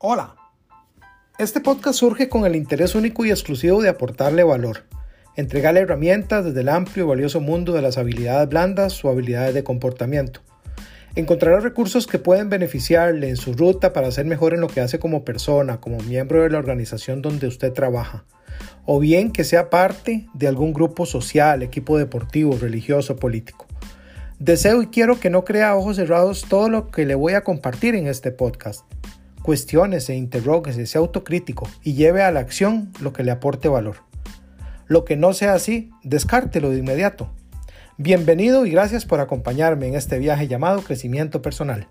Hola. Este podcast surge con el interés único y exclusivo de aportarle valor, entregarle herramientas desde el amplio y valioso mundo de las habilidades blandas o habilidades de comportamiento. Encontrará recursos que pueden beneficiarle en su ruta para ser mejor en lo que hace como persona, como miembro de la organización donde usted trabaja, o bien que sea parte de algún grupo social, equipo deportivo, religioso, político. Deseo y quiero que no crea ojos cerrados todo lo que le voy a compartir en este podcast Cuestiones e interróguese, sea autocrítico y lleve a la acción lo que le aporte valor. Lo que no sea así, descártelo de inmediato. Bienvenido y gracias por acompañarme en este viaje llamado crecimiento personal.